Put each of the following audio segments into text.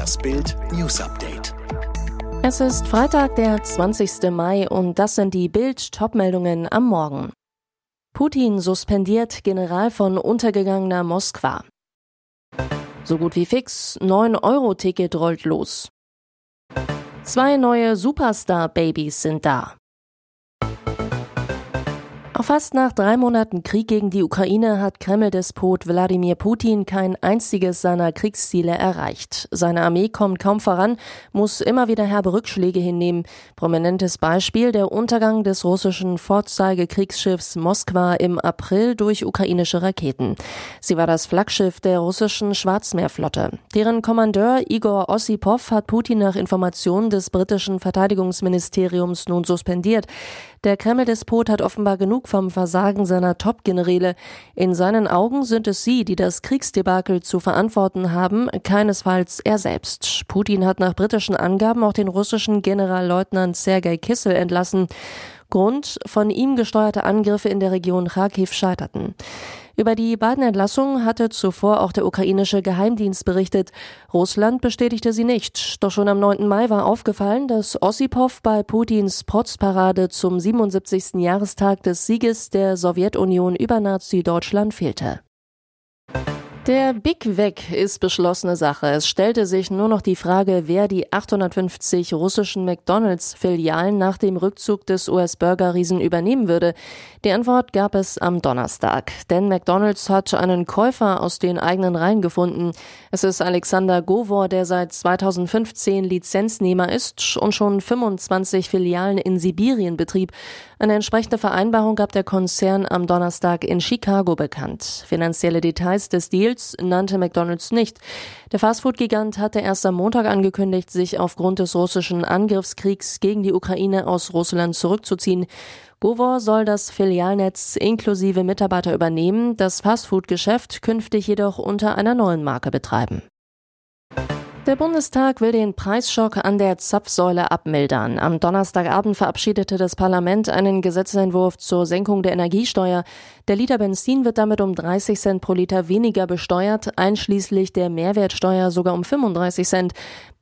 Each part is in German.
Das Bild News Update. Es ist Freitag, der 20. Mai und das sind die Bild-Top-Meldungen am Morgen. Putin suspendiert General von untergegangener Moskwa. So gut wie fix, 9-Euro-Ticket rollt los. Zwei neue Superstar-Babys sind da. Auch fast nach drei Monaten Krieg gegen die Ukraine hat Kreml-Despot Wladimir Putin kein einziges seiner Kriegsziele erreicht. Seine Armee kommt kaum voran, muss immer wieder herbe Rückschläge hinnehmen. Prominentes Beispiel der Untergang des russischen Vorzeigekriegsschiffs Moskwa im April durch ukrainische Raketen. Sie war das Flaggschiff der russischen Schwarzmeerflotte. Deren Kommandeur Igor Ossipov hat Putin nach Informationen des britischen Verteidigungsministeriums nun suspendiert. Der Kreml-Despot hat offenbar genug vom Versagen seiner Top-Generäle. In seinen Augen sind es sie, die das Kriegsdebakel zu verantworten haben, keinesfalls er selbst. Putin hat nach britischen Angaben auch den russischen Generalleutnant Sergei Kissel entlassen. Grund, von ihm gesteuerte Angriffe in der Region Kharkiv scheiterten. Über die beiden Entlassungen hatte zuvor auch der ukrainische Geheimdienst berichtet. Russland bestätigte sie nicht. Doch schon am 9. Mai war aufgefallen, dass Ossipov bei Putins Protzparade zum 77. Jahrestag des Sieges der Sowjetunion über Nazi-Deutschland fehlte. Der Big Weg ist beschlossene Sache. Es stellte sich nur noch die Frage, wer die 850 russischen McDonalds-Filialen nach dem Rückzug des US-Burger-Riesen übernehmen würde. Die Antwort gab es am Donnerstag. Denn McDonalds hat einen Käufer aus den eigenen Reihen gefunden. Es ist Alexander Govor, der seit 2015 Lizenznehmer ist und schon 25 Filialen in Sibirien betrieb. Eine entsprechende Vereinbarung gab der Konzern am Donnerstag in Chicago bekannt. Finanzielle Details des Deals nannte McDonald's nicht. Der Fastfood-Gigant hatte erst am Montag angekündigt, sich aufgrund des russischen Angriffskriegs gegen die Ukraine aus Russland zurückzuziehen. Govor soll das Filialnetz inklusive Mitarbeiter übernehmen, das Fastfood-Geschäft künftig jedoch unter einer neuen Marke betreiben. Der Bundestag will den Preisschock an der Zapfsäule abmildern. Am Donnerstagabend verabschiedete das Parlament einen Gesetzentwurf zur Senkung der Energiesteuer. Der Liter Benzin wird damit um 30 Cent pro Liter weniger besteuert, einschließlich der Mehrwertsteuer sogar um 35 Cent.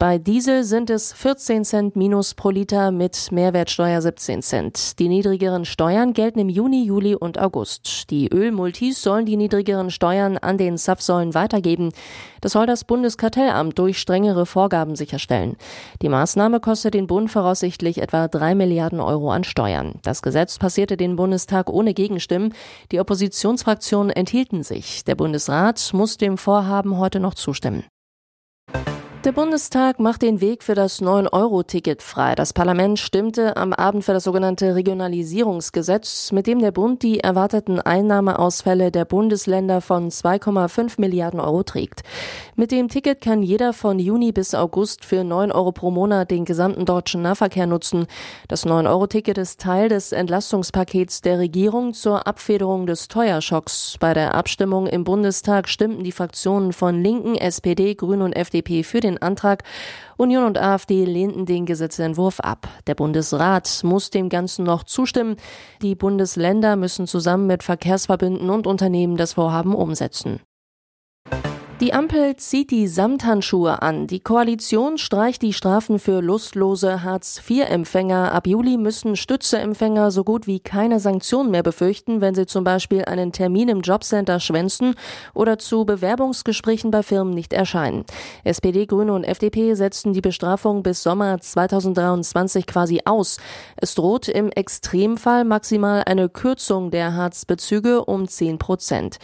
Bei Diesel sind es 14 Cent minus pro Liter mit Mehrwertsteuer 17 Cent. Die niedrigeren Steuern gelten im Juni, Juli und August. Die Ölmultis sollen die niedrigeren Steuern an den Zapfsäulen weitergeben. Das soll das Bundeskartellamt durch strengere Vorgaben sicherstellen. Die Maßnahme kostet den Bund voraussichtlich etwa drei Milliarden Euro an Steuern. Das Gesetz passierte den Bundestag ohne Gegenstimmen. Die Oppositionsfraktionen enthielten sich. Der Bundesrat muss dem Vorhaben heute noch zustimmen. Der Bundestag macht den Weg für das 9-Euro-Ticket frei. Das Parlament stimmte am Abend für das sogenannte Regionalisierungsgesetz, mit dem der Bund die erwarteten Einnahmeausfälle der Bundesländer von 2,5 Milliarden Euro trägt. Mit dem Ticket kann jeder von Juni bis August für 9 Euro pro Monat den gesamten deutschen Nahverkehr nutzen. Das 9-Euro-Ticket ist Teil des Entlastungspakets der Regierung zur Abfederung des Teuerschocks. Bei der Abstimmung im Bundestag stimmten die Fraktionen von Linken, SPD, Grünen und FDP für den den Antrag. Union und AfD lehnten den Gesetzentwurf ab. Der Bundesrat muss dem Ganzen noch zustimmen. Die Bundesländer müssen zusammen mit Verkehrsverbünden und Unternehmen das Vorhaben umsetzen. Die Ampel zieht die Samthandschuhe an. Die Koalition streicht die Strafen für lustlose Hartz-IV-Empfänger. Ab Juli müssen Stützeempfänger so gut wie keine Sanktionen mehr befürchten, wenn sie zum Beispiel einen Termin im Jobcenter schwänzen oder zu Bewerbungsgesprächen bei Firmen nicht erscheinen. SPD, Grüne und FDP setzten die Bestrafung bis Sommer 2023 quasi aus. Es droht im Extremfall maximal eine Kürzung der Hartz-Bezüge um 10 Prozent.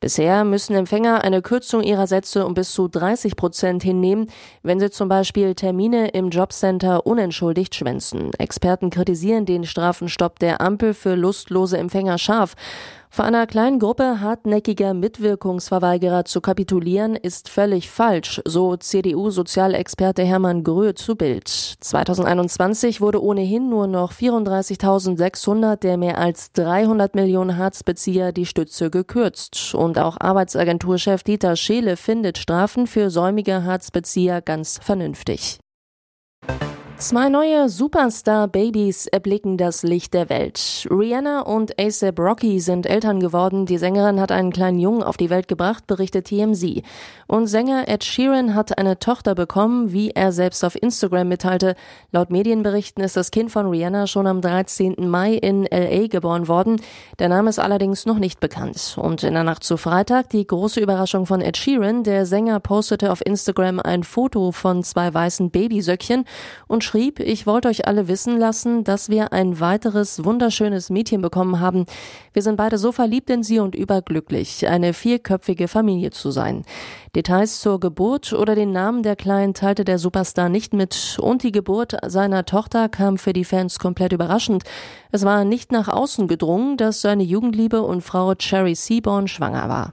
Bisher müssen Empfänger eine Kürzung ihrer ihrer Sätze um bis zu 30 Prozent hinnehmen, wenn sie zum Beispiel Termine im Jobcenter unentschuldigt schwänzen. Experten kritisieren den Strafenstopp der Ampel für lustlose Empfänger scharf. Vor einer kleinen Gruppe hartnäckiger Mitwirkungsverweigerer zu kapitulieren, ist völlig falsch, so CDU-Sozialexperte Hermann Gröhe zu Bild. 2021 wurde ohnehin nur noch 34.600 der mehr als 300 Millionen Harzbezieher die Stütze gekürzt. Und auch Arbeitsagenturchef Dieter Scheele findet Strafen für säumige Harzbezieher ganz vernünftig. Zwei neue Superstar-Babys erblicken das Licht der Welt. Rihanna und ASAP Rocky sind Eltern geworden. Die Sängerin hat einen kleinen Jungen auf die Welt gebracht, berichtet TMZ. Und Sänger Ed Sheeran hat eine Tochter bekommen, wie er selbst auf Instagram mitteilte. Laut Medienberichten ist das Kind von Rihanna schon am 13. Mai in LA geboren worden. Der Name ist allerdings noch nicht bekannt. Und in der Nacht zu Freitag die große Überraschung von Ed Sheeran. Der Sänger postete auf Instagram ein Foto von zwei weißen Babysöckchen und schrieb, ich wollte euch alle wissen lassen, dass wir ein weiteres wunderschönes Mädchen bekommen haben. Wir sind beide so verliebt in sie und überglücklich, eine vierköpfige Familie zu sein. Details zur Geburt oder den Namen der Kleinen teilte der Superstar nicht mit und die Geburt seiner Tochter kam für die Fans komplett überraschend. Es war nicht nach außen gedrungen, dass seine Jugendliebe und Frau Cherry Seaborn schwanger war.